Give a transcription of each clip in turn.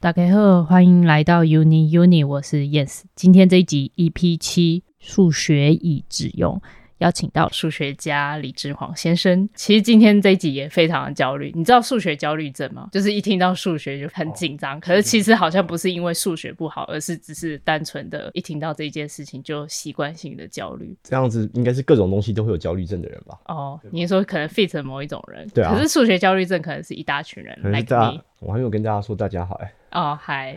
大家好，欢迎来到 Uni Uni，我是 Yes。今天这一集 EP 七，数学已致用。邀请到数学家李志煌先生。其实今天这一集也非常的焦虑，你知道数学焦虑症吗？就是一听到数学就很紧张。哦，可是其实好像不是因为数学不好，而是只是单纯的，一听到这件事情就习惯性的焦虑。这样子应该是各种东西都会有焦虑症的人吧？哦，你说可能 fit 某一种人，对啊。可是数学焦虑症可能是一大群人。来，我还没有跟大家说大家好哎。哦，嗨，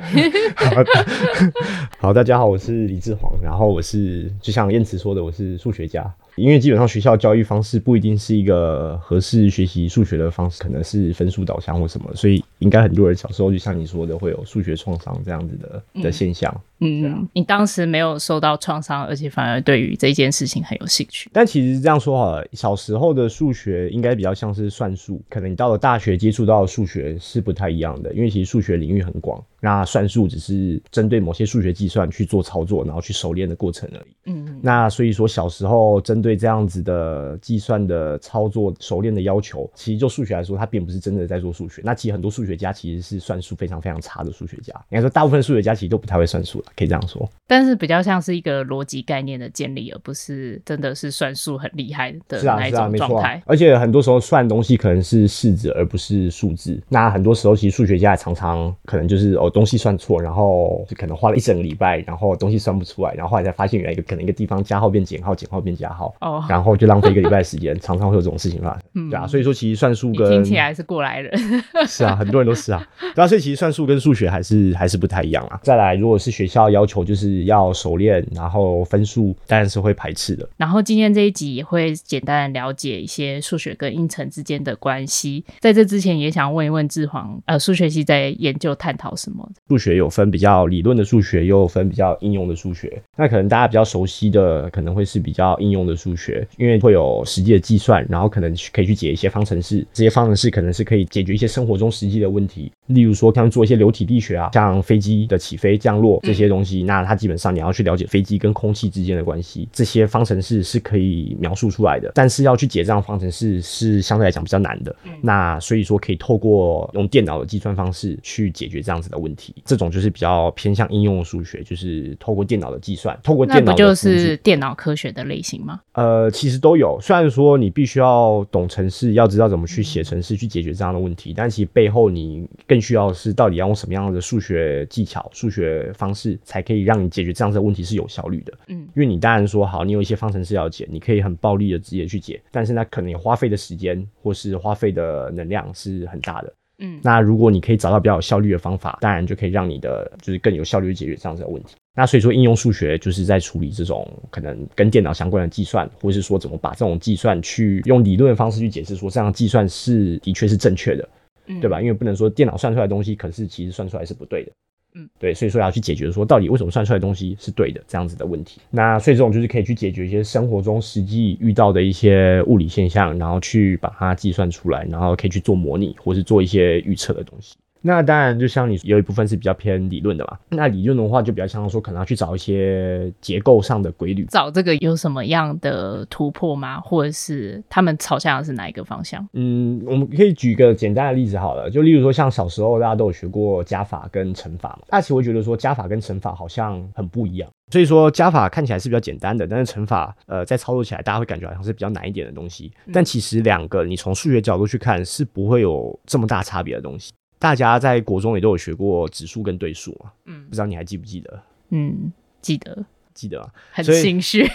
好，大家好，我是李志煌，然后我是就像燕慈说的，我是数学家。因为基本上学校教育方式不一定是一个合适学习数学的方式，可能是分数导向或什么，所以应该很多人小时候就像你说的，会有数学创伤这样子的、嗯、的现象。嗯，啊、你当时没有受到创伤，而且反而对于这件事情很有兴趣。但其实这样说好了，小时候的数学应该比较像是算术，可能你到了大学接触到的数学是不太一样的，因为其实数学领域很广，那算术只是针对某些数学计算去做操作，然后去熟练的过程而已。嗯，那所以说小时候针对这样子的计算的操作熟练的要求，其实就数学来说，它并不是真的在做数学。那其实很多数学家其实是算术非常非常差的数学家，应该说大部分数学家其实都不太会算数了。可以这样说，但是比较像是一个逻辑概念的建立，而不是真的是算术很厉害的那一种状态。啊，啊，啊。而且很多时候算的东西可能是式子，而不是数字。那很多时候其实数学家也常常可能就是哦东西算错，然后就可能花了一整个礼拜，然后东西算不出来，然后后来才发现原来一个可能一个地方加号变减号，减号变加号。哦。然后就浪费一个礼拜时间，常常会有这种事情发生。嗯。对啊，所以说其实算术跟听起来是过来人。是啊，很多人都是啊。对啊，所以其实算术跟数学还是还是不太一样啊。再来，如果是学校。要求就是要熟练，然后分数当然是会排斥的。然后今天这一集也会简单的了解一些数学跟应成之间的关系。在这之前，也想问一问志煌，呃，数学系在研究探讨什么？数学有分比较理论的数学，又有分比较应用的数学。那可能大家比较熟悉的，可能会是比较应用的数学，因为会有实际的计算，然后可能可以去解一些方程式。这些方程式可能是可以解决一些生活中实际的问题，例如说像做一些流体力学啊，像飞机的起飞、降落这些。东西，那它基本上你要去了解飞机跟空气之间的关系，这些方程式是可以描述出来的。但是要去解这样方程式是相对来讲比较难的。嗯、那所以说可以透过用电脑的计算方式去解决这样子的问题。这种就是比较偏向应用数学，就是透过电脑的计算，透过电脑。那不就是电脑科学的类型吗？呃，其实都有。虽然说你必须要懂程式，要知道怎么去写程式去解决这样的问题，嗯、但其实背后你更需要的是到底要用什么样的数学技巧、数学方式。才可以让你解决这样子的问题是有效率的，嗯，因为你当然说好，你有一些方程式要解，你可以很暴力的直接去解，但是那可能你花费的时间或是花费的能量是很大的，嗯，那如果你可以找到比较有效率的方法，当然就可以让你的就是更有效率的解决这样子的问题。那所以说应用数学就是在处理这种可能跟电脑相关的计算，或是说怎么把这种计算去用理论的方式去解释说这样计算是的确是正确的，嗯，对吧？因为不能说电脑算出来的东西，可是其实算出来是不对的。嗯，对，所以说要去解决说到底为什么算出来的东西是对的这样子的问题。那所以这种就是可以去解决一些生活中实际遇到的一些物理现象，然后去把它计算出来，然后可以去做模拟或是做一些预测的东西。那当然，就像你有一部分是比较偏理论的嘛。那理论的话，就比较像说，可能要去找一些结构上的规律。找这个有什么样的突破吗？或者是他们朝向的是哪一个方向？嗯，我们可以举一个简单的例子好了。就例如说，像小时候大家都有学过加法跟乘法嘛。大家其实会觉得说，加法跟乘法好像很不一样。所以说，加法看起来是比较简单的，但是乘法，呃，在操作起来，大家会感觉好像是比较难一点的东西。但其实两个，你从数学角度去看，是不会有这么大差别的东西。大家在国中也都有学过指数跟对数嘛，嗯，不知道你还记不记得？嗯，记得，记得啊，很心虚。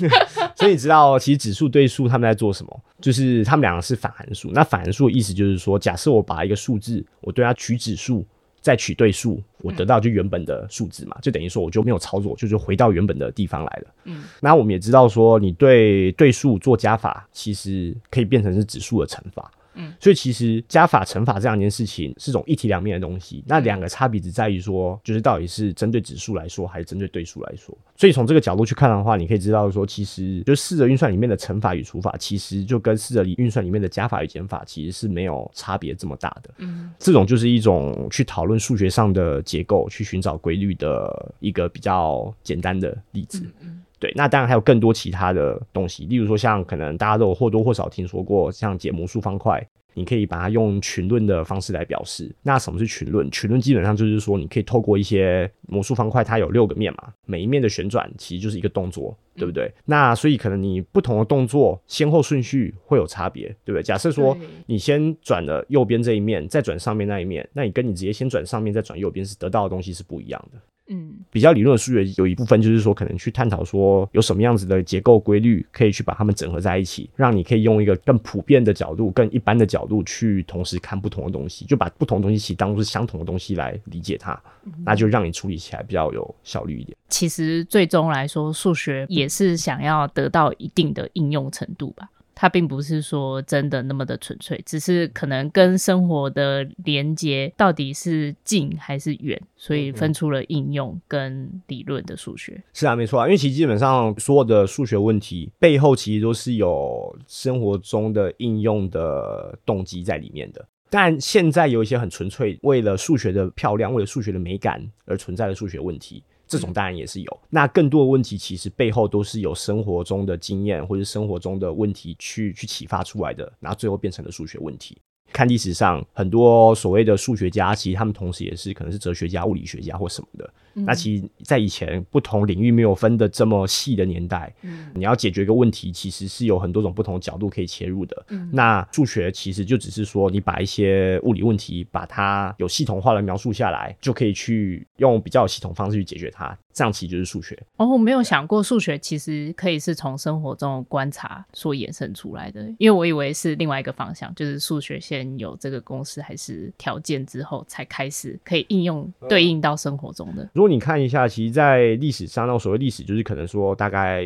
所以你知道，其实指数对数他们在做什么？就是他们两个是反函数。那反函数的意思就是说，假设我把一个数字，我对它取指数，再取对数，我得到就原本的数字嘛，就等于说我就没有操作，就是回到原本的地方来了。嗯，那我们也知道说，你对对数做加法，其实可以变成是指数的乘法。嗯，所以其实加法乘法这两件事情是种一体两面的东西。那两个差别只在于说，就是到底是针对指数来说，还是针对对数来说。所以从这个角度去看的话，你可以知道说，其实就四则运算里面的乘法与除法，其实就跟四则运算里面的加法与减法，其实是没有差别这么大的。嗯，这种就是一种去讨论数学上的结构，去寻找规律的一个比较简单的例子。嗯。对，那当然还有更多其他的东西，例如说像可能大家都有或多或少听说过，像解魔术方块，你可以把它用群论的方式来表示。那什么是群论？群论基本上就是说，你可以透过一些魔术方块，它有六个面嘛，每一面的旋转其实就是一个动作，对不对？嗯、那所以可能你不同的动作先后顺序会有差别，对不对？假设说你先转了右边这一面，再转上面那一面，那你跟你直接先转上面再转右边是得到的东西是不一样的。嗯，比较理论的数学有一部分就是说，可能去探讨说有什么样子的结构规律可以去把它们整合在一起，让你可以用一个更普遍的角度、更一般的角度去同时看不同的东西，就把不同的东西其实当做是相同的东西来理解它，那就让你处理起来比较有效率一点。其实最终来说，数学也是想要得到一定的应用程度吧。它并不是说真的那么的纯粹，只是可能跟生活的连接到底是近还是远，所以分出了应用跟理论的数学。是啊，没错啊，因为其实基本上所有的数学问题背后其实都是有生活中的应用的动机在里面的。但现在有一些很纯粹为了数学的漂亮，为了数学的美感而存在的数学问题。这种当然也是有，那更多的问题其实背后都是有生活中的经验或者生活中的问题去去启发出来的，然后最后变成了数学问题。看历史上很多所谓的数学家，其实他们同时也是可能是哲学家、物理学家或什么的。嗯、那其实，在以前不同领域没有分的这么细的年代，嗯、你要解决一个问题，其实是有很多种不同角度可以切入的。嗯、那数学其实就只是说，你把一些物理问题，把它有系统化的描述下来，就可以去用比较有系统方式去解决它。这样其实就是数学。哦，我没有想过数学其实可以是从生活中观察所衍生出来的，因为我以为是另外一个方向，就是数学先有这个公式还是条件之后，才开始可以应用对应到生活中的。如果你看一下，其实，在历史上，那种所谓历史，就是可能说，大概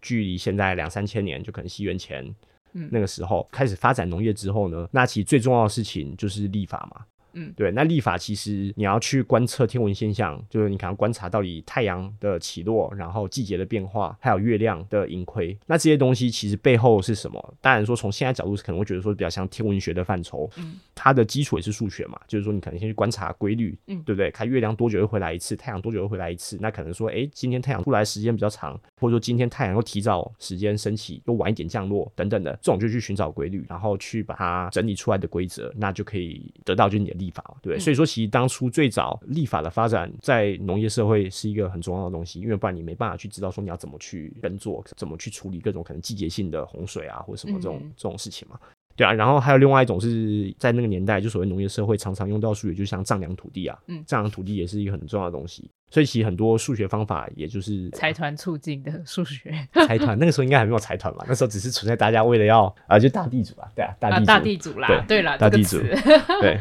距离现在两三千年，就可能西元前，那个时候开始发展农业之后呢，那其实最重要的事情就是立法嘛。嗯，对，那历法其实你要去观测天文现象，就是你可能观察到底太阳的起落，然后季节的变化，还有月亮的盈亏。那这些东西其实背后是什么？当然说从现在角度是可能会觉得说比较像天文学的范畴，嗯，它的基础也是数学嘛，就是说你可能先去观察规律，嗯，对不对？看月亮多久会回来一次，太阳多久会回来一次？那可能说，哎，今天太阳出来时间比较长，或者说今天太阳又提早时间升起，又晚一点降落等等的，这种就去寻找规律，然后去把它整理出来的规则，那就可以得到就是你的历法，对，所以说。其实当初最早立法的发展，在农业社会是一个很重要的东西，因为不然你没办法去知道说你要怎么去耕作，怎么去处理各种可能季节性的洪水啊，或者什么这种、嗯、这种事情嘛。对啊，然后还有另外一种是在那个年代，就所谓农业社会常常用到术语，就像丈量土地啊，嗯，丈量土地也是一个很重要的东西。所以其实很多数学方法，也就是财团促进的数学。财团那个时候应该还没有财团嘛，那时候只是存在大家为了要啊，就大地主啊，对啊，大地主，啊、大地主啦，对啦，大地主，对，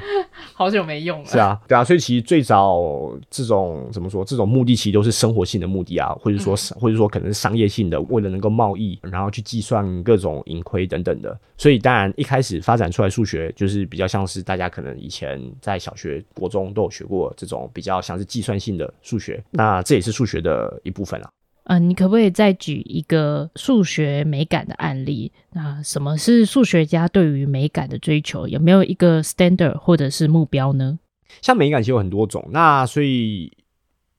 好久没用了。是啊，对啊，所以其实最早这种怎么说，这种目的其实都是生活性的目的啊，或者说，嗯、或者说可能是商业性的，为了能够贸易，然后去计算各种盈亏等等的。所以当然一开始发展出来数学，就是比较像是大家可能以前在小学、国中都有学过这种比较像是计算性的数学。那这也是数学的一部分啊。嗯、呃，你可不可以再举一个数学美感的案例？那什么是数学家对于美感的追求？有没有一个 standard 或者是目标呢？像美感其实有很多种，那所以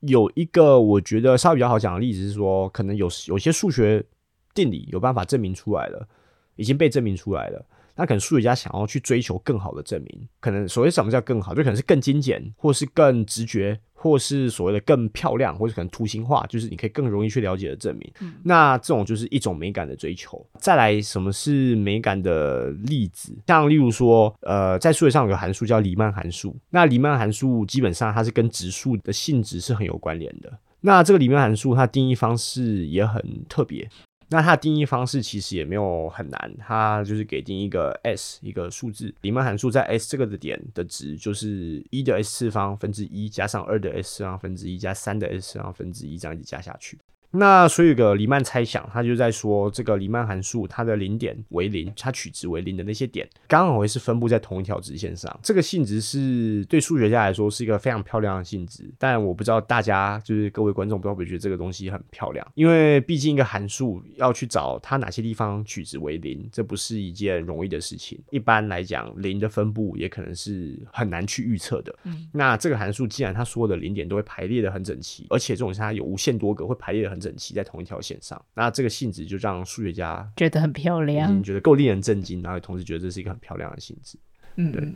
有一个我觉得稍微比较好讲的例子是说，可能有有些数学定理有办法证明出来了，已经被证明出来了。那可能数学家想要去追求更好的证明，可能所谓什么叫更好，就可能是更精简，或是更直觉，或是所谓的更漂亮，或者可能图形化，就是你可以更容易去了解的证明。嗯、那这种就是一种美感的追求。再来，什么是美感的例子？像例如说，呃，在数学上有个函数叫黎曼函数。那黎曼函数基本上它是跟质数的性质是很有关联的。那这个黎曼函数它定义方式也很特别。那它的定义方式其实也没有很难，它就是给定一个 s 一个数字，黎曼函数在 s 这个的点的值就是一的 s 次方分之一加上二的 s 次方分之一加三的 s 次方分之一这样一直加下去。那所以有个黎曼猜想，他就在说这个黎曼函数它的零点为零，它取值为零的那些点，刚好会是分布在同一条直线上。这个性质是对数学家来说是一个非常漂亮的性质，但我不知道大家就是各位观众，不知道会不会觉得这个东西很漂亮？因为毕竟一个函数要去找它哪些地方取值为零，这不是一件容易的事情。一般来讲，零的分布也可能是很难去预测的。嗯，那这个函数既然它所有的零点都会排列的很整齐，而且这种是它有无限多个会排列的很整整齐在同一条线上。那这个性质就让数学家觉得很漂亮，觉得够令人震惊，然后同时觉得这是一个很漂亮的性质。嗯，对。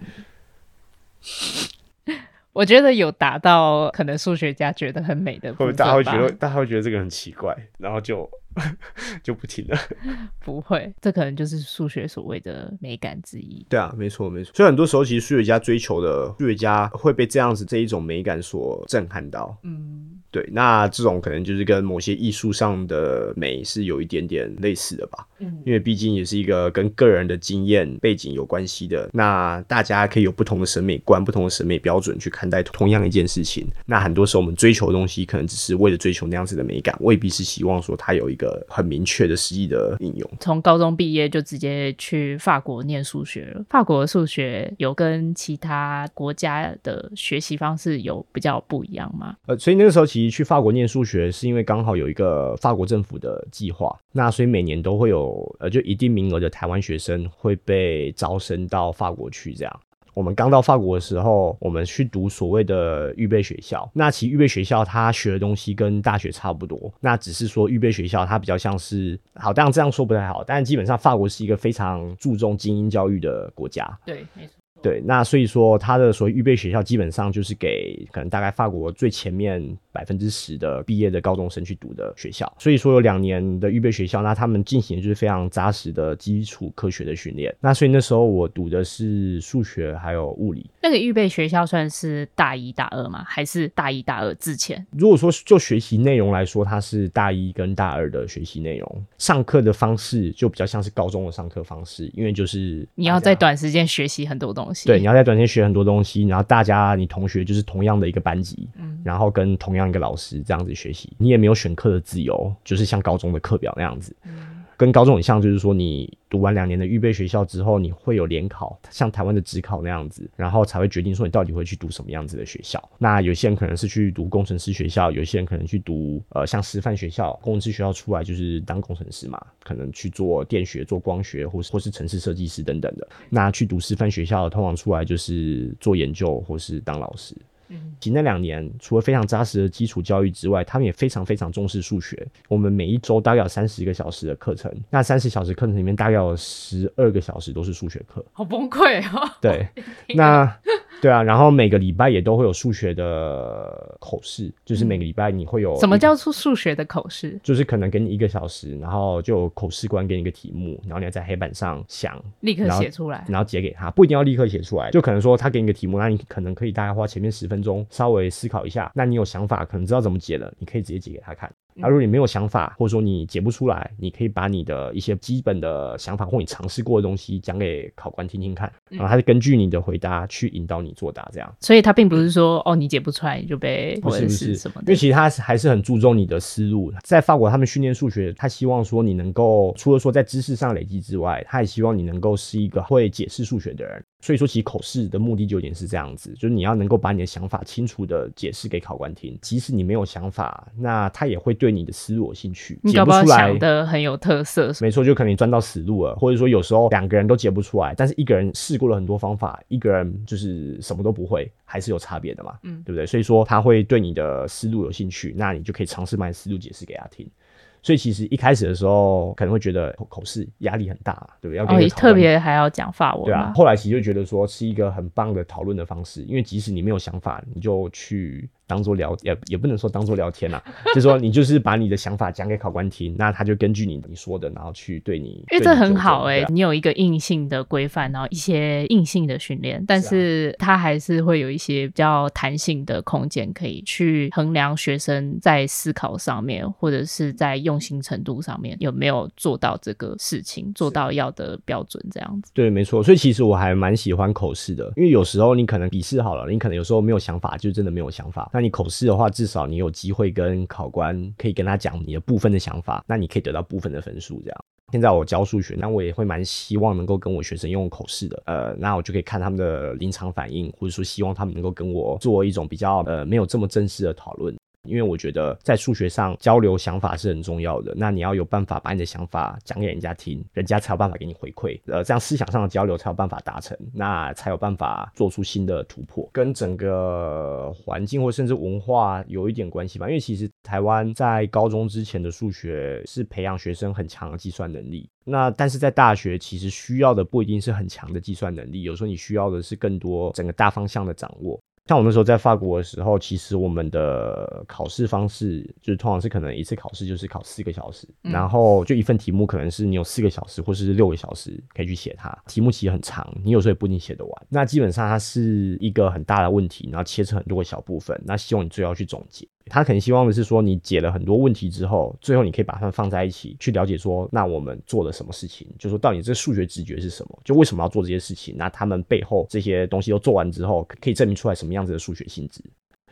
我觉得有达到可能数学家觉得很美的或者，大家会觉得大家会觉得这个很奇怪，然后就。就不停了，不会，这可能就是数学所谓的美感之一。对啊，没错没错。所以很多时候，其实数学家追求的数学家会被这样子这一种美感所震撼到。嗯，对。那这种可能就是跟某些艺术上的美是有一点点类似的吧。嗯，因为毕竟也是一个跟个人的经验背景有关系的。那大家可以有不同的审美观、不同的审美标准去看待同样一件事情。那很多时候我们追求的东西，可能只是为了追求那样子的美感，未必是希望说它有一个。个很明确的实际的应用。从高中毕业就直接去法国念数学了。法国的数学有跟其他国家的学习方式有比较不一样吗？呃，所以那个时候其实去法国念数学是因为刚好有一个法国政府的计划，那所以每年都会有呃就一定名额的台湾学生会被招生到法国去这样。我们刚到法国的时候，我们去读所谓的预备学校。那其实预备学校他学的东西跟大学差不多，那只是说预备学校它比较像是，好，当然这样说不太好，但基本上法国是一个非常注重精英教育的国家。对，没错。对，那所以说他的所谓预备学校基本上就是给可能大概法国最前面百分之十的毕业的高中生去读的学校。所以说有两年的预备学校，那他们进行的就是非常扎实的基础科学的训练。那所以那时候我读的是数学还有物理。那个预备学校算是大一大二吗？还是大一大二之前？如果说就学习内容来说，它是大一跟大二的学习内容。上课的方式就比较像是高中的上课方式，因为就是你要在短时间学习很多东西。对，你要在短时间学很多东西，然后大家你同学就是同样的一个班级，嗯，然后跟同样一个老师这样子学习，你也没有选课的自由，就是像高中的课表那样子。嗯跟高中很像，就是说你读完两年的预备学校之后，你会有联考，像台湾的职考那样子，然后才会决定说你到底会去读什么样子的学校。那有些人可能是去读工程师学校，有些人可能去读呃像师范学校，工程师学校出来就是当工程师嘛，可能去做电学、做光学，或是或是城市设计师等等的。那去读师范学校，通常出来就是做研究或是当老师。嗯，其那两年除了非常扎实的基础教育之外，他们也非常非常重视数学。我们每一周大概有三十个小时的课程，那三十小时课程里面大概有十二个小时都是数学课，好崩溃哦。对，那。对啊，然后每个礼拜也都会有数学的口试，就是每个礼拜你会有。什么叫出数学的口试？就是可能给你一个小时，然后就有口试官给你一个题目，然后你要在黑板上想，立刻写出来，然后解给他，不一定要立刻写出来，就可能说他给你个题目，那你可能可以大概花前面十分钟稍微思考一下，那你有想法，可能知道怎么解了，你可以直接解给他看。那如果你没有想法，或者说你解不出来，你可以把你的一些基本的想法或你尝试过的东西讲给考官听听看，然后他就根据你的回答去引导你作答，这样。所以他并不是说哦，你解不出来你就被不是不是什么的，因为其实他还是很注重你的思路。在法国，他们训练数学，他希望说你能够除了说在知识上累积之外，他也希望你能够是一个会解释数学的人。所以说，其实口试的目的就有点是这样子，就是你要能够把你的想法清楚的解释给考官听，即使你没有想法，那他也会对你的思路有兴趣。你搞不好想的很有特色，没错，就可能你钻到死路了，或者说有时候两个人都解不出来，但是一个人试过了很多方法，一个人就是什么都不会，还是有差别的嘛，嗯，对不对？所以说他会对你的思路有兴趣，那你就可以尝试把你思路解释给他听。所以其实一开始的时候可能会觉得口试压力很大，对不对？要哦，特别还要讲法文，对啊。后来其实就觉得说是一个很棒的讨论的方式，因为即使你没有想法，你就去。当做聊也也不能说当做聊天啦，就是说你就是把你的想法讲给考官听，那他就根据你你说的，然后去对你。因为这很好哎、欸，你有一个硬性的规范，然后一些硬性的训练，但是他还是会有一些比较弹性的空间，可以去衡量学生在思考上面，或者是在用心程度上面有没有做到这个事情，做到要的标准这样子。对，没错。所以其实我还蛮喜欢口试的，因为有时候你可能笔试好了，你可能有时候没有想法，就真的没有想法。那你口试的话，至少你有机会跟考官可以跟他讲你的部分的想法，那你可以得到部分的分数。这样，现在我教数学，那我也会蛮希望能够跟我学生用口试的，呃，那我就可以看他们的临场反应，或者说希望他们能够跟我做一种比较呃没有这么正式的讨论。因为我觉得在数学上交流想法是很重要的。那你要有办法把你的想法讲给人家听，人家才有办法给你回馈。呃，这样思想上的交流才有办法达成，那才有办法做出新的突破。跟整个环境或甚至文化有一点关系吧。因为其实台湾在高中之前的数学是培养学生很强的计算能力。那但是在大学其实需要的不一定是很强的计算能力，有时候你需要的是更多整个大方向的掌握。像我那时候在法国的时候，其实我们的考试方式就是通常是可能一次考试就是考四个小时，嗯、然后就一份题目可能是你有四个小时或是六个小时可以去写它。题目其实很长，你有时候也不一定写得完。那基本上它是一个很大的问题，然后切成很多个小部分，那希望你最后去总结。他可能希望的是说，你解了很多问题之后，最后你可以把它们放在一起，去了解说，那我们做了什么事情？就说到底这数学直觉是什么？就为什么要做这些事情？那他们背后这些东西都做完之后，可以证明出来什么样子的数学性质？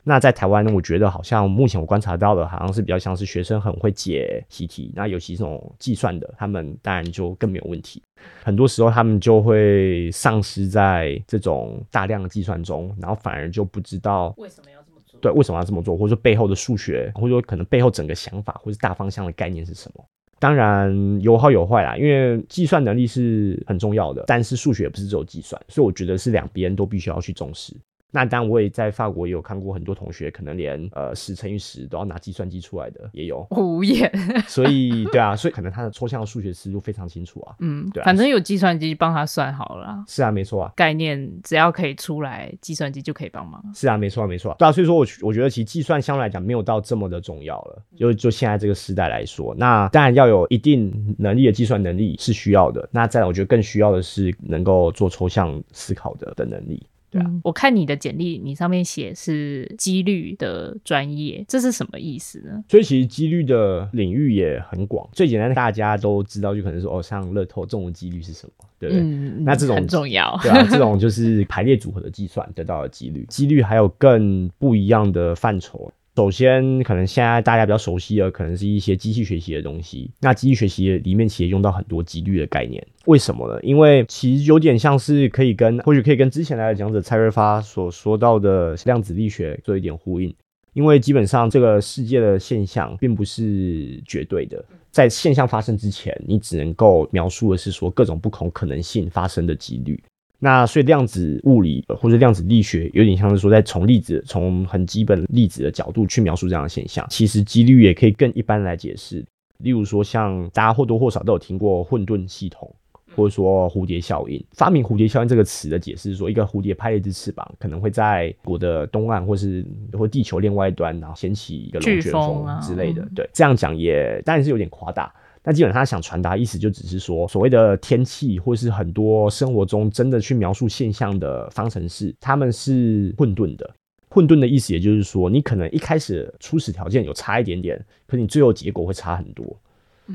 那在台湾，我觉得好像目前我观察到的，好像是比较像是学生很会解习题，那尤其这种计算的，他们当然就更没有问题。很多时候他们就会丧失在这种大量的计算中，然后反而就不知道为什么要。对，为什么要这么做？或者说背后的数学，或者说可能背后整个想法，或者大方向的概念是什么？当然有好有坏啦，因为计算能力是很重要的，但是数学也不是只有计算，所以我觉得是两边都必须要去重视。那当然，我也在法国也有看过很多同学，可能连呃十乘以十都要拿计算机出来的也有。无言。所以，对啊，所以可能他的抽象的数学思路非常清楚啊。嗯，对啊，反正有计算机帮他算好了。是啊，没错啊。概念只要可以出来，计算机就可以帮忙。是啊，没错啊，没错啊。对啊，所以说我我觉得其实计算相对来讲没有到这么的重要了。就就现在这个时代来说，那当然要有一定能力的计算能力是需要的。那再来，我觉得更需要的是能够做抽象思考的的能力。对啊，嗯，我看你的简历，你上面写是几率的专业，这是什么意思呢？所以其实几率的领域也很广。最简单的大家都知道，就可能说哦，像乐透中的几率是什么，对不对？嗯，那这种很重要，对啊，这种就是排列组合的计算得到的几率。几率还有更不一样的范畴。首先，可能现在大家比较熟悉的，可能是一些机器学习的东西。那机器学习里面其实用到很多几率的概念，为什么呢？因为其实有点像是可以跟，或许可以跟之前来的讲者蔡瑞发所说到的量子力学做一点呼应。因为基本上这个世界的现象并不是绝对的，在现象发生之前，你只能够描述的是说各种不同可能性发生的几率。那所以量子物理或者量子力学有点像是说，在从粒子从很基本粒子的角度去描述这样的现象，其实几率也可以更一般来解释。例如说，像大家或多或少都有听过混沌系统，或者说蝴蝶效应。发明蝴蝶效应这个词的解释是说，一个蝴蝶拍了一只翅膀，可能会在我的东岸或是或地球另外一端，然后掀起一个龙卷风之类的。对，这样讲也当然是有点夸大。那基本上他想传达意思就只是说，所谓的天气或是很多生活中真的去描述现象的方程式，他们是混沌的。混沌的意思也就是说，你可能一开始初始条件有差一点点，可你最后结果会差很多。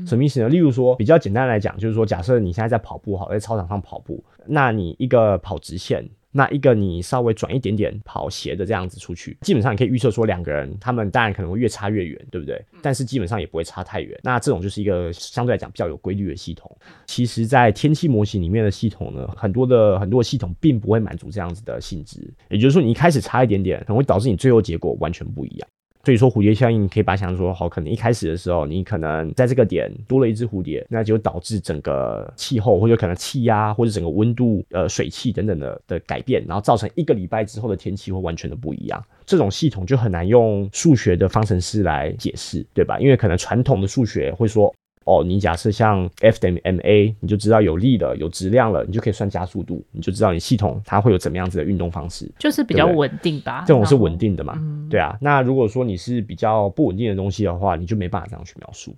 什么意思呢？例如说，比较简单来讲，就是说，假设你现在在跑步，好，在操场上跑步，那你一个跑直线。那一个你稍微转一点点跑斜的这样子出去，基本上你可以预测说两个人他们当然可能会越差越远，对不对？但是基本上也不会差太远。那这种就是一个相对来讲比较有规律的系统。其实，在天气模型里面的系统呢，很多的很多的系统并不会满足这样子的性质。也就是说，你一开始差一点点，可能会导致你最后结果完全不一样。所以说蝴蝶效应，可以把它想象说，好，可能一开始的时候，你可能在这个点多了一只蝴蝶，那就导致整个气候或者可能气压或者整个温度、呃水汽等等的的改变，然后造成一个礼拜之后的天气会完全的不一样。这种系统就很难用数学的方程式来解释，对吧？因为可能传统的数学会说。哦，你假设像 F 等于 ma，你就知道有力了，有质量了，你就可以算加速度，你就知道你系统它会有怎么样子的运动方式，就是比较稳定吧。这种是稳定的嘛？嗯、对啊。那如果说你是比较不稳定的东西的话，你就没办法这样去描述。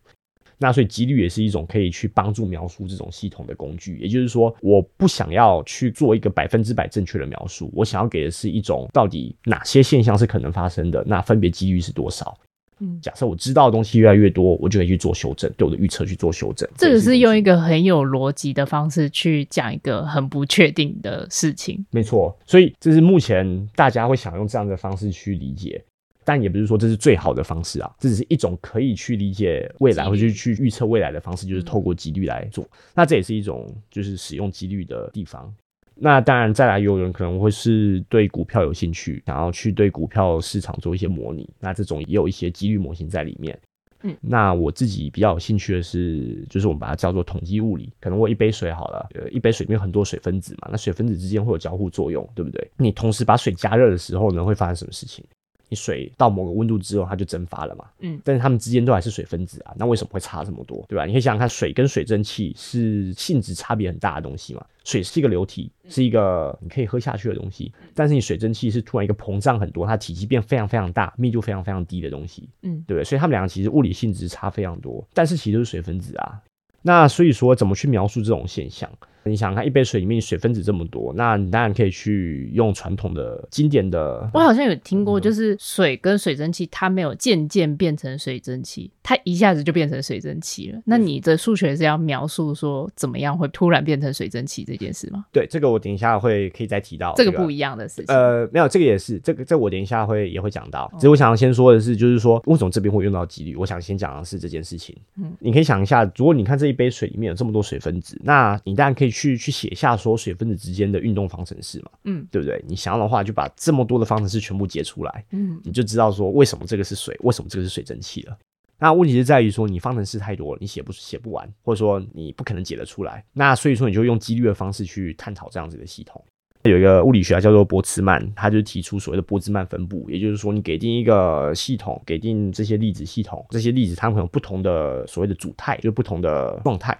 那所以几率也是一种可以去帮助描述这种系统的工具。也就是说，我不想要去做一个百分之百正确的描述，我想要给的是一种到底哪些现象是可能发生的，那分别几率是多少。嗯，假设我知道的东西越来越多，我就可以去做修正，对我的预测去做修正。这个是用一个很有逻辑的方式去讲一个很不确定的事情。没错，所以这是目前大家会想用这样的方式去理解，但也不是说这是最好的方式啊，这只是一种可以去理解未来或者去预测未来的方式，就是透过几率来做。那这也是一种就是使用几率的地方。那当然，再来有人可能会是对股票有兴趣，想要去对股票市场做一些模拟，那这种也有一些几率模型在里面。嗯，那我自己比较有兴趣的是，就是我们把它叫做统计物理。可能我一杯水好了，呃，一杯水里面有很多水分子嘛，那水分子之间会有交互作用，对不对？你同时把水加热的时候呢，会发生什么事情？你水到某个温度之后，它就蒸发了嘛。嗯，但是它们之间都还是水分子啊，那为什么会差这么多？对吧？你可以想想看，水跟水蒸气是性质差别很大的东西嘛。水是一个流体，是一个你可以喝下去的东西，但是你水蒸气是突然一个膨胀很多，它体积变非常非常大，密度非常非常低的东西。嗯，对不对？所以它们两个其实物理性质差非常多，但是其实都是水分子啊。那所以说，怎么去描述这种现象？你想想看，一杯水里面水分子这么多，那你当然可以去用传统的经典的。我好像有听过，就是水跟水蒸气，它没有渐渐变成水蒸气，它一下子就变成水蒸气了。那你的数学是要描述说怎么样会突然变成水蒸气这件事吗？对，这个我等一下会可以再提到、这个。不一样的事情。呃，没有，这个也是这个，这个、我等一下会也会讲到。只是我想要先说的是，就是说为什么这边会用到几率？我想先讲的是这件事情。嗯，你可以想一下，如果你看这一杯水里面有这么多水分子，那你当然可以去去写下。说水分子之间的运动方程式嘛，嗯，对不对？你想要的话，就把这么多的方程式全部解出来，嗯，你就知道说为什么这个是水，为什么这个是水蒸气了。那问题是在于说你方程式太多了，你写不写不完，或者说你不可能解得出来。那所以说你就用几率的方式去探讨这样子的系统。有一个物理学家叫做波兹曼，他就提出所谓的波兹曼分布，也就是说你给定一个系统，给定这些粒子系统，这些粒子它们会有不同的所谓的组态，就是不同的状态。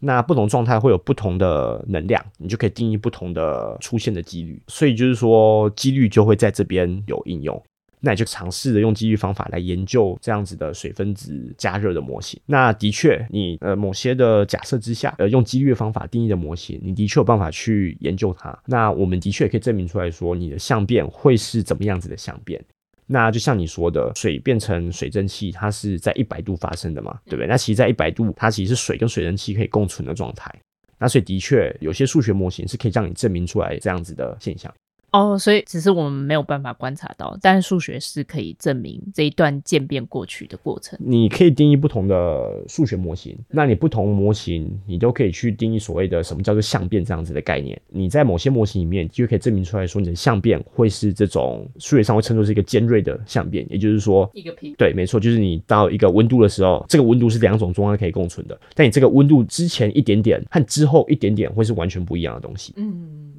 那不同状态会有不同的能量，你就可以定义不同的出现的几率，所以就是说几率就会在这边有应用。那你就尝试着用几率方法来研究这样子的水分子加热的模型。那的确，你呃某些的假设之下，呃用几率方法定义的模型，你的确有办法去研究它。那我们的确可以证明出来说，你的相变会是怎么样子的相变。那就像你说的，水变成水蒸气，它是在一百度发生的嘛，对不对？那其实，在一百度，它其实是水跟水蒸气可以共存的状态。那所以，的确，有些数学模型是可以让你证明出来这样子的现象。哦，所以只是我们没有办法观察到，但是数学是可以证明这一段渐变过去的过程。你可以定义不同的数学模型，那你不同模型，你都可以去定义所谓的什么叫做相变这样子的概念。你在某些模型里面就可以证明出来说，你的相变会是这种数学上会称作是一个尖锐的相变，也就是说一个平。对，没错，就是你到一个温度的时候，这个温度是两种状态可以共存的，但你这个温度之前一点点和之后一点点会是完全不一样的东西。嗯。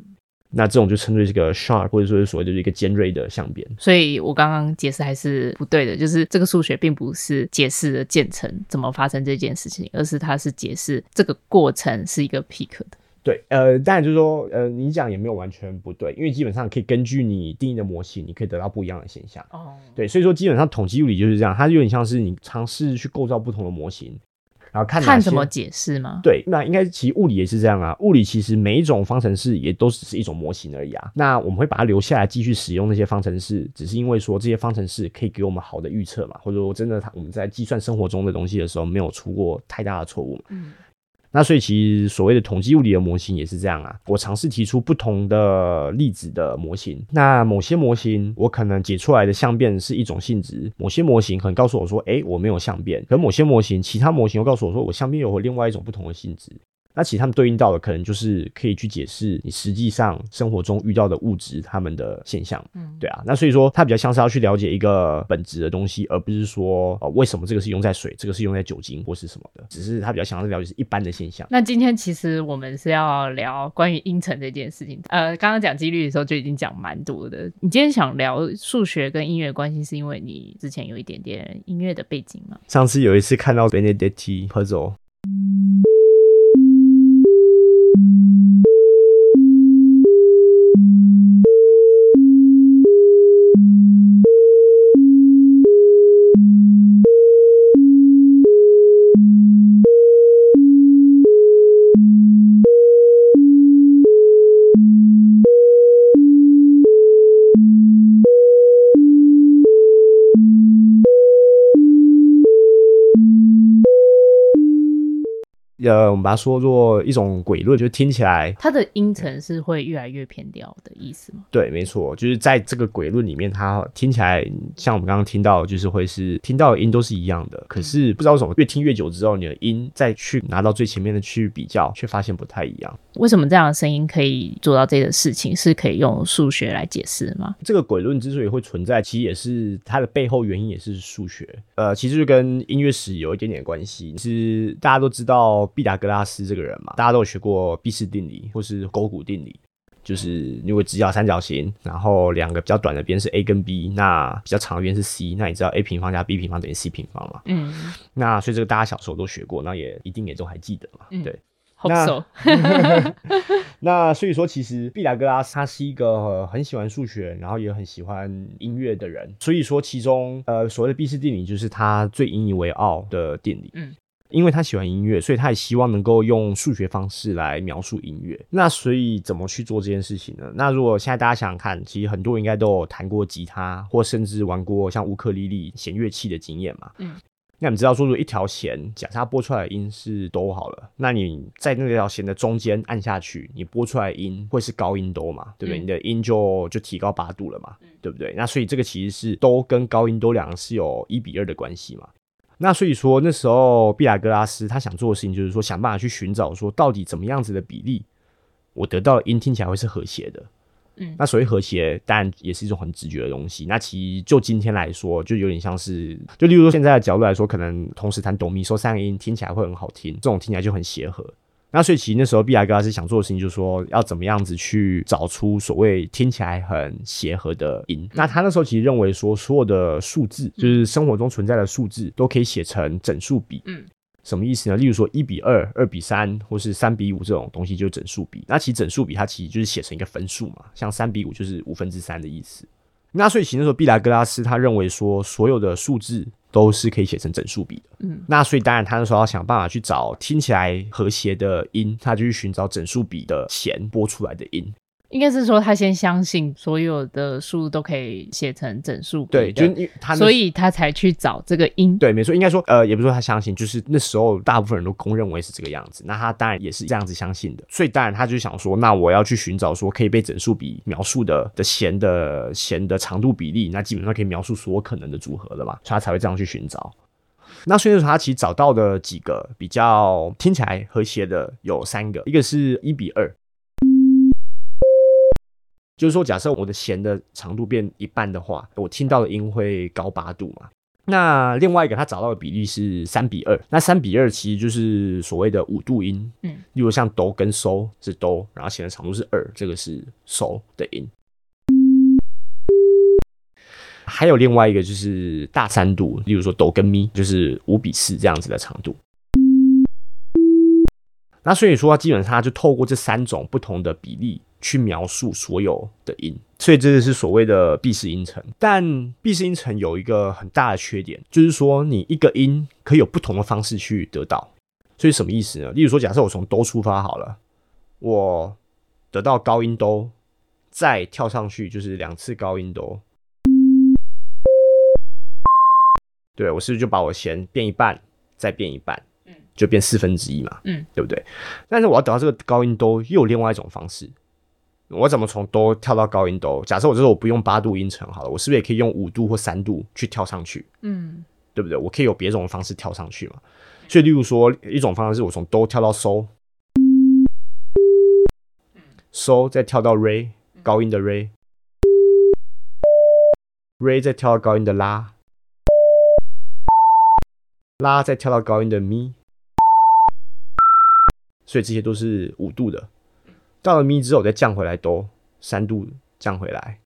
那这种就称作是一个 sharp，或者说是所谓的一个尖锐的相变。所以我刚刚解释还是不对的，就是这个数学并不是解释了渐层怎么发生这件事情，而是它是解释这个过程是一个 peak 的。对，呃，当然就是说，呃，你讲也没有完全不对，因为基本上可以根据你定义的模型，你可以得到不一样的现象。哦，对，所以说基本上统计物理就是这样，它有点像是你尝试去构造不同的模型。然后看看怎么解释吗？对，那应该其实物理也是这样啊。物理其实每一种方程式也都只是一种模型而已啊。那我们会把它留下来继续使用那些方程式，只是因为说这些方程式可以给我们好的预测嘛，或者说真的它我们在计算生活中的东西的时候没有出过太大的错误。嗯。那所以其实所谓的统计物理的模型也是这样啊。我尝试提出不同的粒子的模型，那某些模型我可能解出来的相变是一种性质，某些模型可能告诉我说，哎，我没有相变。可某些模型，其他模型又告诉我说，我相变有另外一种不同的性质。那其实他们对应到的可能就是可以去解释你实际上生活中遇到的物质它们的现象，嗯，对啊。那所以说它比较像是要去了解一个本质的东西，而不是说呃为什么这个是用在水，这个是用在酒精或是什么的，只是它比较像是了解是一般的现象。那今天其实我们是要聊关于音程这件事情，呃，刚刚讲几率的时候就已经讲蛮多的。你今天想聊数学跟音乐的关系，是因为你之前有一点点音乐的背景吗？上次有一次看到 Benedetti Puzzle。呃，我们把它说作一种诡论，就听起来它的音程是会越来越偏调的意思吗？对，没错，就是在这个诡论里面，它听起来像我们刚刚听到，就是会是听到的音都是一样的，可是不知道为什么越听越久之后，你的音再去拿到最前面的去比较，却发现不太一样。为什么这样的声音可以做到这个事情？是可以用数学来解释吗？这个鬼论之所以会存在，其实也是它的背后原因也是数学。呃，其实就跟音乐史有一点点关系。是大家都知道毕达哥拉斯这个人嘛？大家都有学过毕氏定理或是勾股定理，就是如果直角三角形，然后两个比较短的边是 a 跟 b，那比较长的边是 c，那你知道 a 平方加 b 平方等于 c 平方嘛？嗯，那所以这个大家小时候都学过，那也一定也都还记得嘛？嗯、对。那，那所以说，其实毕达哥拉斯他是一个很喜欢数学，然后也很喜欢音乐的人。所以说，其中呃所谓的毕氏定理就是他最引以为傲的定理。嗯，因为他喜欢音乐，所以他也希望能够用数学方式来描述音乐。那所以怎么去做这件事情呢？那如果现在大家想想看，其实很多人应该都有弹过吉他，或甚至玩过像乌克丽丽弦乐器的经验嘛。嗯。那你知道，说如果一条弦，假设它拨出来的音是哆好了，那你在那条弦的中间按下去，你拨出来的音会是高音哆嘛？对不对？嗯、你的音就就提高八度了嘛？嗯、对不对？那所以这个其实是哆跟高音哆两个是有一比二的关系嘛？那所以说那时候毕达哥拉斯他想做的事情就是说，想办法去寻找说到底怎么样子的比例，我得到的音听起来会是和谐的。嗯，那所谓和谐，当然也是一种很直觉的东西。那其实就今天来说，就有点像是，就例如说现在的角度来说，可能同时弹哆咪嗦三个音，听起来会很好听，这种听起来就很协和。那所以其实那时候毕达哥拉斯想做的事情，就是说要怎么样子去找出所谓听起来很协和的音。那他那时候其实认为说，所有的数字，就是生活中存在的数字，都可以写成整数比。嗯。什么意思呢？例如说一比二、二比三，或是三比五这种东西，就是整数比。那其实整数比它其实就是写成一个分数嘛，像三比五就是五分之三的意思。那所以其实那时候毕达哥拉斯他认为说，所有的数字都是可以写成整数比的。嗯，那所以当然他那时候要想办法去找听起来和谐的音，他就去寻找整数比的弦拨出来的音。应该是说，他先相信所有的数都可以写成整数比，对，就他，所以他才去找这个音。对，没错，应该说，呃，也不是说他相信，就是那时候大部分人都公认为是这个样子。那他当然也是这样子相信的，所以当然他就想说，那我要去寻找说可以被整数比描述的的弦的弦的长度比例，那基本上可以描述所有可能的组合了嘛，所以他才会这样去寻找。那所以说，他其实找到的几个比较听起来和谐的有三个，一个是一比二。就是说，假设我的弦的长度变一半的话，我听到的音会高八度嘛。那另外一个他找到的比例是三比二，那三比二其实就是所谓的五度音。嗯，例如像哆跟嗦是哆，然后弦的长度是二，这个是嗦的音。还有另外一个就是大三度，例如说哆跟咪，就是五比四这样子的长度。那所以说，基本上他就透过这三种不同的比例。去描述所有的音，所以这个是所谓的闭式音程。但闭式音程有一个很大的缺点，就是说你一个音可以有不同的方式去得到。所以什么意思呢？例如说，假设我从哆出发好了，我得到高音哆，再跳上去就是两次高音哆。对，我是不是就把我弦变一半，再变一半，就变四分之一嘛，嗯，对不对？但是我要得到这个高音哆，又有另外一种方式。我怎么从哆跳到高音哆？假设我这时候我不用八度音程好了，我是不是也可以用五度或三度去跳上去？嗯，对不对？我可以有别种方式跳上去嘛？所以，例如说一种方式是我从哆跳到嗦，嗦再跳到 re 高音的 re，re 再跳到高音的拉，拉再跳到高音的咪，所以这些都是五度的。到了咪之后，再降回来哆，三度降回来，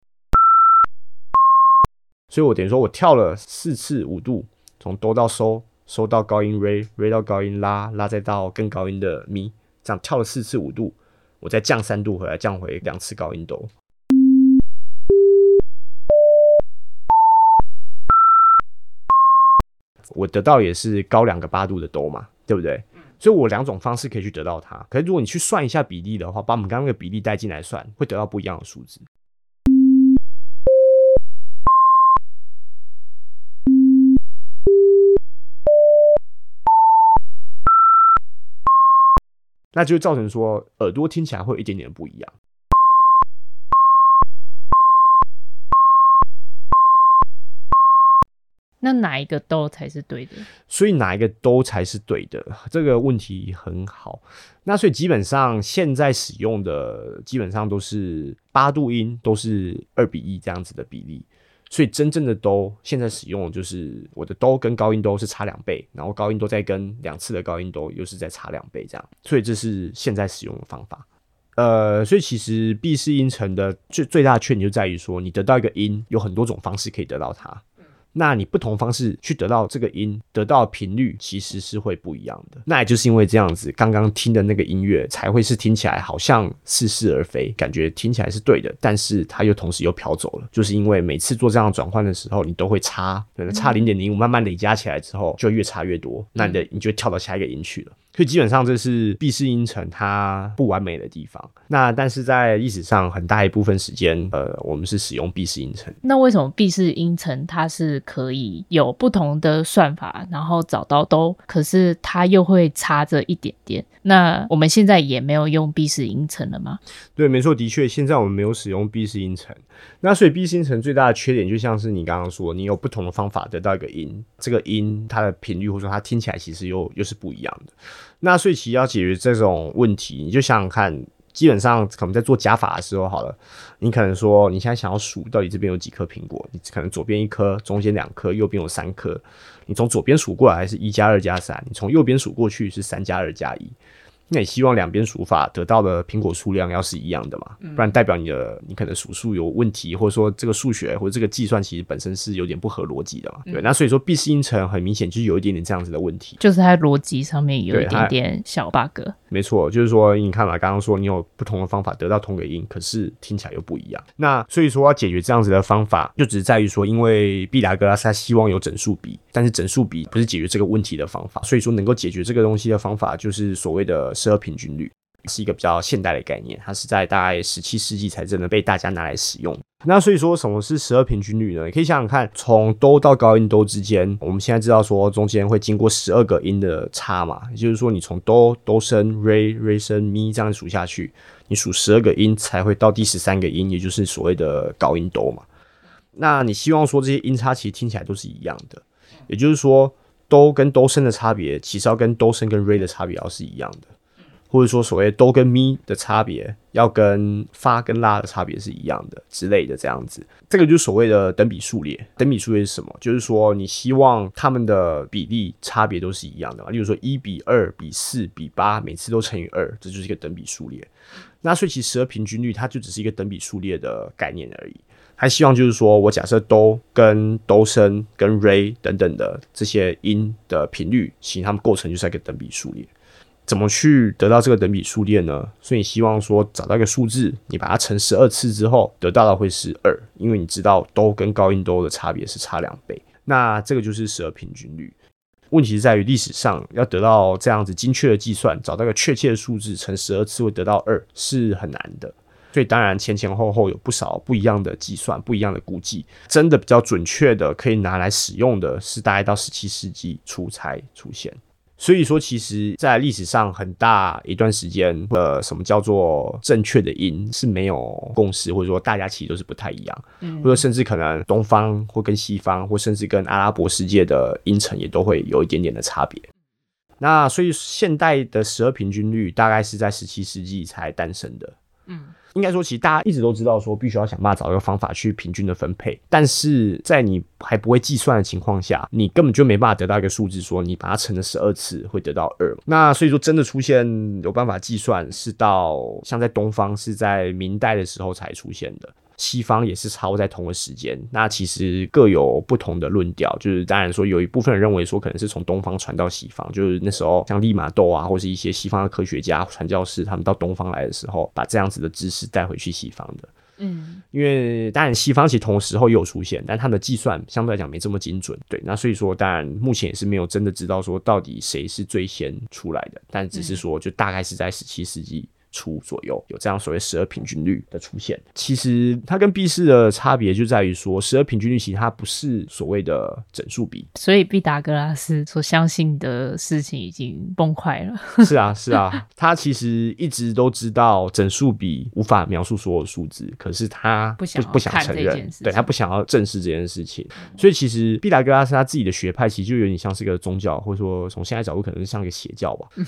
所以我等于说我跳了四次五度，从哆到嗦，嗦到高音 re，re 到高音拉，拉再到更高音的咪，这样跳了四次五度，我再降三度回来，降回两次高音哆，我得到也是高两个八度的哆嘛，对不对？所以我两种方式可以去得到它，可是如果你去算一下比例的话，把我们刚刚那个比例带进来算，会得到不一样的数字。那就造成说耳朵听起来会有一点点不一样。那哪一个都才是对的？所以哪一个都才是对的？这个问题很好。那所以基本上现在使用的基本上都是八度音，都是二比一这样子的比例。所以真正的哆现在使用的就是我的哆跟高音哆是差两倍，然后高音都再跟两次的高音哆又是再差两倍这样。所以这是现在使用的方法。呃，所以其实毕氏音程的最最大的缺点就在于说，你得到一个音有很多种方式可以得到它。那你不同方式去得到这个音，得到频率其实是会不一样的。那也就是因为这样子，刚刚听的那个音乐才会是听起来好像似是而非，感觉听起来是对的，但是它又同时又飘走了。就是因为每次做这样转换的时候，你都会差，可能差零点零五，慢慢累加起来之后，就越差越多。那你的你就跳到下一个音去了。所以基本上这是毕氏音程它不完美的地方。那但是在历史上很大一部分时间，呃，我们是使用毕氏音程。那为什么毕氏音程它是可以有不同的算法，然后找到都，可是它又会差这一点点？那我们现在也没有用毕氏音程了吗？对，没错，的确，现在我们没有使用毕氏音程。那所以毕氏音程最大的缺点，就像是你刚刚说，你有不同的方法得到一个音，这个音它的频率或者说它听起来其实又又是不一样的。那所以其实要解决这种问题，你就想想看，基本上可能在做加法的时候，好了，你可能说你现在想要数到底这边有几颗苹果，你可能左边一颗，中间两颗，右边有三颗，你从左边数过来还是一加二加三，你从右边数过去是三加二加一。那你希望两边数法得到的苹果数量要是一样的嘛？不然代表你的你可能数数有问题，或者说这个数学或者这个计算其实本身是有点不合逻辑的嘛？对，那所以说毕氏音程很明显就是有一点点这样子的问题，就是它逻辑上面有一点点小 bug。没错，就是说你看嘛，刚刚说你有不同的方法得到同个音，可是听起来又不一样。那所以说要解决这样子的方法，就只是在于说，因为毕达哥拉斯他希望有整数比，但是整数比不是解决这个问题的方法，所以说能够解决这个东西的方法就是所谓的。十二平均律是一个比较现代的概念，它是在大概十七世纪才真的被大家拿来使用。那所以说，什么是十二平均律呢？你可以想想看，从哆到高音哆之间，我们现在知道说中间会经过十二个音的差嘛，也就是说，你从哆哆升、瑞瑞升、咪这样数下去，你数十二个音才会到第十三个音，也就是所谓的高音哆嘛。那你希望说这些音差其实听起来都是一样的，也就是说。哆跟哆升的差别，其实要跟哆升跟瑞的差别要是一样的，或者说所谓哆跟咪的差别，要跟发跟拉的差别是一样的之类的这样子。这个就是所谓的等比数列。等比数列是什么？就是说你希望它们的比例差别都是一样的嘛。例如说一比二比四比八，每次都乘以二，这就是一个等比数列。那所以其实十二平均率它就只是一个等比数列的概念而已。还希望就是说，我假设哆跟哆升跟瑞等等的这些音的频率，其实它们构成就是一个等比数列。怎么去得到这个等比数列呢？所以你希望说找到一个数字，你把它乘十二次之后，得到的会是二，因为你知道哆跟高音哆的差别是差两倍。那这个就是十二平均律。问题是在于历史上要得到这样子精确的计算，找到一个确切的数字乘十二次会得到二，是很难的。所以当然前前后后有不少不一样的计算，不一样的估计，真的比较准确的可以拿来使用的是大概到十七世纪初才出现。所以说，其实在历史上很大一段时间，呃，什么叫做正确的音是没有共识，或者说大家其实都是不太一样，嗯，或者甚至可能东方或跟西方，或甚至跟阿拉伯世界的音程也都会有一点点的差别。那所以现代的十二平均律大概是在十七世纪才诞生的，嗯。应该说，其实大家一直都知道，说必须要想办法找一个方法去平均的分配。但是在你还不会计算的情况下，你根本就没办法得到一个数字，说你把它乘了十二次会得到二。那所以说，真的出现有办法计算，是到像在东方是在明代的时候才出现的。西方也是超在同个时间，那其实各有不同的论调。就是当然说，有一部分人认为说，可能是从东方传到西方，就是那时候像利玛窦啊，或是一些西方的科学家、传教士，他们到东方来的时候，把这样子的知识带回去西方的。嗯，因为当然西方其实同时候也有出现，但他们的计算相对来讲没这么精准。对，那所以说，当然目前也是没有真的知道说到底谁是最先出来的，但只是说就大概是在十七世纪。出左右，有这样所谓十二平均率的出现。其实它跟毕氏的差别就在于说，十二平均率其实它不是所谓的整数比。所以毕达哥拉斯所相信的事情已经崩坏了。是啊，是啊，他其实一直都知道整数比无法描述所有数字，可是他不不，不想承认，对，他不想要正视这件事情。所以其实毕达哥拉斯他自己的学派其实就有点像是一个宗教，或者说从现在角度可能是像一个邪教吧。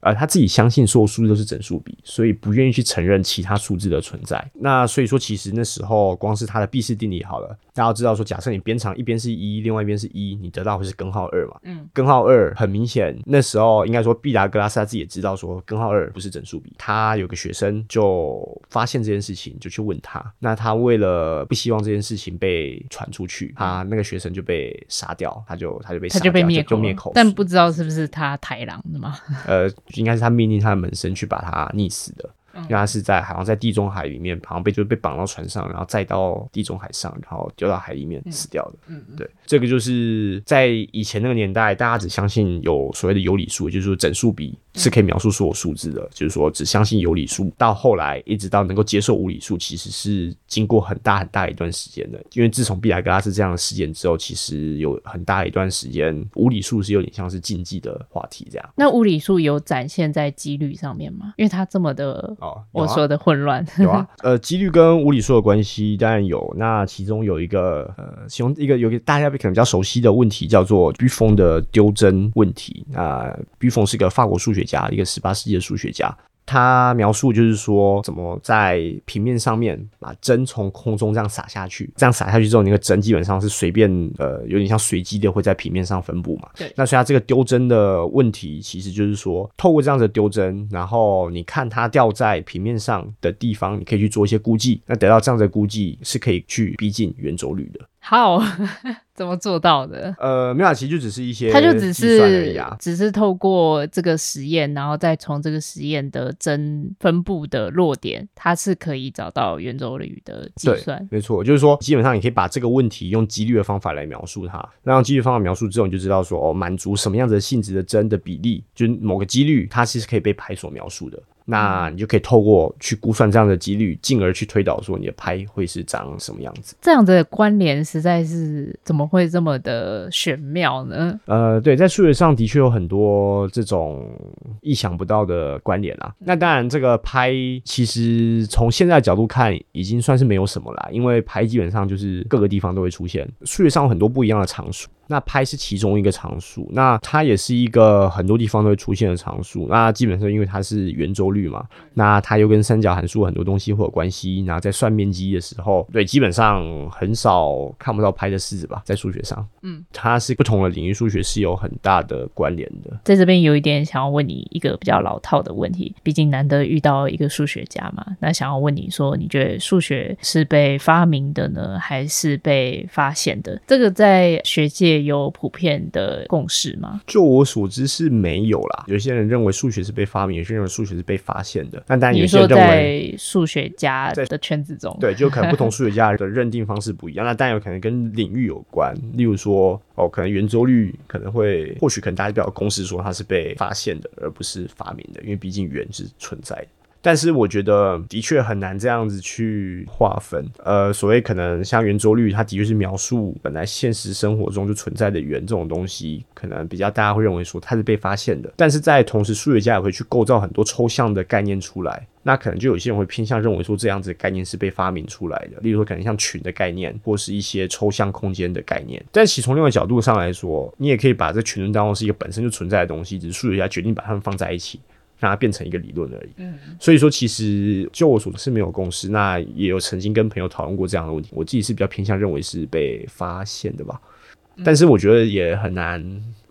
呃，他自己相信所有数字都是整数比，所以不愿意去承认其他数字的存在。那所以说，其实那时候光是他的毕氏定理好了，大家要知道说，假设你边长一边是一，另外一边是一，你得到会是根号二嘛？嗯，根号二很明显，那时候应该说毕达哥拉斯他自己也知道说根号二不是整数比。他有个学生就发现这件事情，就去问他。那他为了不希望这件事情被传出去，他那个学生就被杀掉，他就他就被杀掉，他就被灭口，就灭口。但不知道是不是他抬狼的嘛？呃。应该是他命令他的门生去把他溺死的。因为他是在好像在地中海里面，好像被就被绑到船上，然后再到地中海上，然后丢到海里面死掉的。嗯，对，这个就是在以前那个年代，大家只相信有所谓的有理数，也就是说整数比是可以描述所有数字的，就是说只相信有理数。到后来一直到能够接受无理数，其实是经过很大很大一段时间的。因为自从毕达哥拉斯这样的事件之后，其实有很大一段时间无理数是有点像是禁忌的话题这样。那无理数有展现在几率上面吗？因为它这么的。啊、我说的混乱有啊，呃，几率跟无理数的关系当然有。那其中有一个呃，其中一个有一个大家可能比较熟悉的问题叫做 büffon 风的丢针问题。那 Buffon 是一个法国数学家，一个十八世纪的数学家。他描述就是说，怎么在平面上面把针从空中这样撒下去，这样撒下去之后，那个针基本上是随便呃，有点像随机的会在平面上分布嘛。对。那所以他这个丢针的问题，其实就是说，透过这样子丢针，然后你看它掉在平面上的地方，你可以去做一些估计，那得到这样子的估计是可以去逼近圆周率的。好，怎么做到的？呃，没有，其实就只是一些，他就只是只是透过这个实验，然后再从这个实验的真分布的落点，它是可以找到圆周率的计算。没错，就是说，基本上你可以把这个问题用几率的方法来描述它。那用几率方法描述之后，你就知道说，哦，满足什么样子的性质的真的比例，就是某个几率，它其实可以被拍所描述的。那你就可以透过去估算这样的几率，进而去推导说你的拍会是长什么样子。这样的关联实在是怎么会这么的玄妙呢？呃，对，在数学上的确有很多这种意想不到的关联啦。那当然，这个拍其实从现在的角度看，已经算是没有什么啦，因为拍基本上就是各个地方都会出现。数学上有很多不一样的常数。那拍是其中一个常数，那它也是一个很多地方都会出现的常数。那基本上因为它是圆周率嘛，那它又跟三角函数很多东西会有关系。然后在算面积的时候，对，基本上很少看不到拍的式子吧，在数学上，嗯，它是不同的领域数学是有很大的关联的。在这边有一点想要问你一个比较老套的问题，毕竟难得遇到一个数学家嘛，那想要问你说，你觉得数学是被发明的呢，还是被发现的？这个在学界。有普遍的共识吗？就我所知是没有啦。有些人认为数学是被发明，有些人认为数学是被发现的。但当然，有些人认为数学家的圈子中，对，就可能不同 数学家的认定方式不一样。那当然有可能跟领域有关。例如说，哦，可能圆周率可能会，或许可能大家比较有共识说它是被发现的，而不是发明的，因为毕竟圆是存在的。但是我觉得的确很难这样子去划分，呃，所谓可能像圆周率，它的确是描述本来现实生活中就存在的圆这种东西，可能比较大家会认为说它是被发现的。但是在同时，数学家也会去构造很多抽象的概念出来，那可能就有些人会偏向认为说这样子的概念是被发明出来的，例如说可能像群的概念，或是一些抽象空间的概念。但其从另外角度上来说，你也可以把这群论当中是一个本身就存在的东西，只是数学家决定把它们放在一起。让它变成一个理论而已。嗯，所以说其实就我所知是没有共识。那也有曾经跟朋友讨论过这样的问题。我自己是比较偏向认为是被发现的吧。嗯、但是我觉得也很难。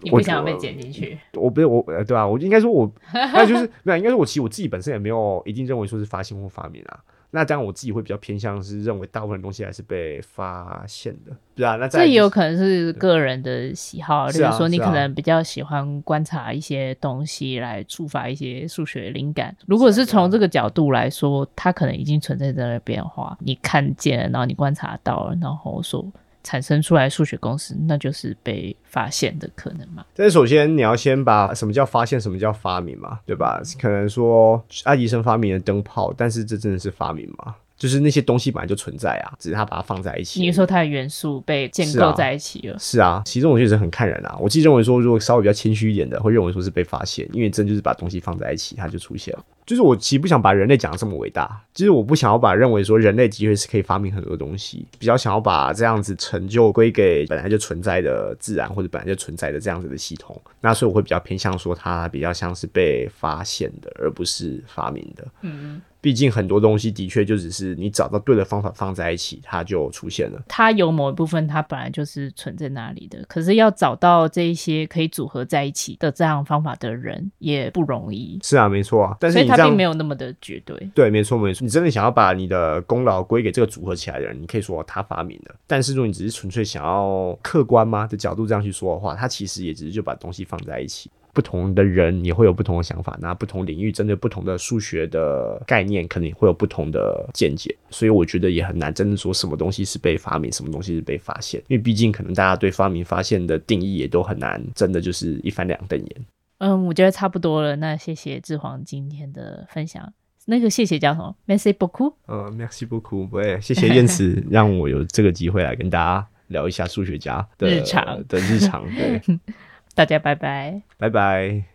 你不想要被剪进去？我不是我，对吧、啊？我应该说我，那就是没有，应该说我其实我自己本身也没有一定认为说是发现或发明啊。那当然我自己会比较偏向是认为大部分东西还是被发现的，对啊。那这也有可能是个人的喜好，就是说你可能比较喜欢观察一些东西来触发一些数学灵感。如果是从这个角度来说，它可能已经存在在那边的话，你看见了，然后你观察到了，然后说。产生出来数学公式，那就是被发现的可能嘛？但是首先你要先把什么叫发现，什么叫发明嘛，对吧？可能说爱迪生发明了灯泡，但是这真的是发明吗？就是那些东西本来就存在啊，只是他把它放在一起。你说它的元素被建构在一起了？是啊，是啊，其实我确实很看人啊。我自己认为说，如果稍微比较谦虚一点的，会认为说是被发现，因为真就是把东西放在一起，它就出现了。就是我其实不想把人类讲得这么伟大，就是我不想要把认为说人类的确是可以发明很多东西，比较想要把这样子成就归给本来就存在的自然或者本来就存在的这样子的系统。那所以我会比较偏向说，它比较像是被发现的，而不是发明的。嗯。毕竟很多东西的确就只是你找到对的方法放在一起，它就出现了。它有某一部分，它本来就是存在那里的。可是要找到这一些可以组合在一起的这样方法的人也不容易。是啊，没错啊。但是你所以它并没有那么的绝对。对，没错没错。你真的想要把你的功劳归给这个组合起来的人，你可以说他发明的。但是如果你只是纯粹想要客观吗的角度这样去说的话，他其实也只是就把东西放在一起。不同的人也会有不同的想法，那不同领域针对不同的数学的概念，可能也会有不同的见解，所以我觉得也很难真的说什么东西是被发明，什么东西是被发现，因为毕竟可能大家对发明发现的定义也都很难，真的就是一翻两瞪眼。嗯，我觉得差不多了，那谢谢志煌今天的分享。那个谢谢叫什么？Merci beaucoup。呃，Merci beaucoup。不会，谢谢燕慈 让我有这个机会来跟大家聊一下数学家的日常的日常。对。大家拜拜，拜拜。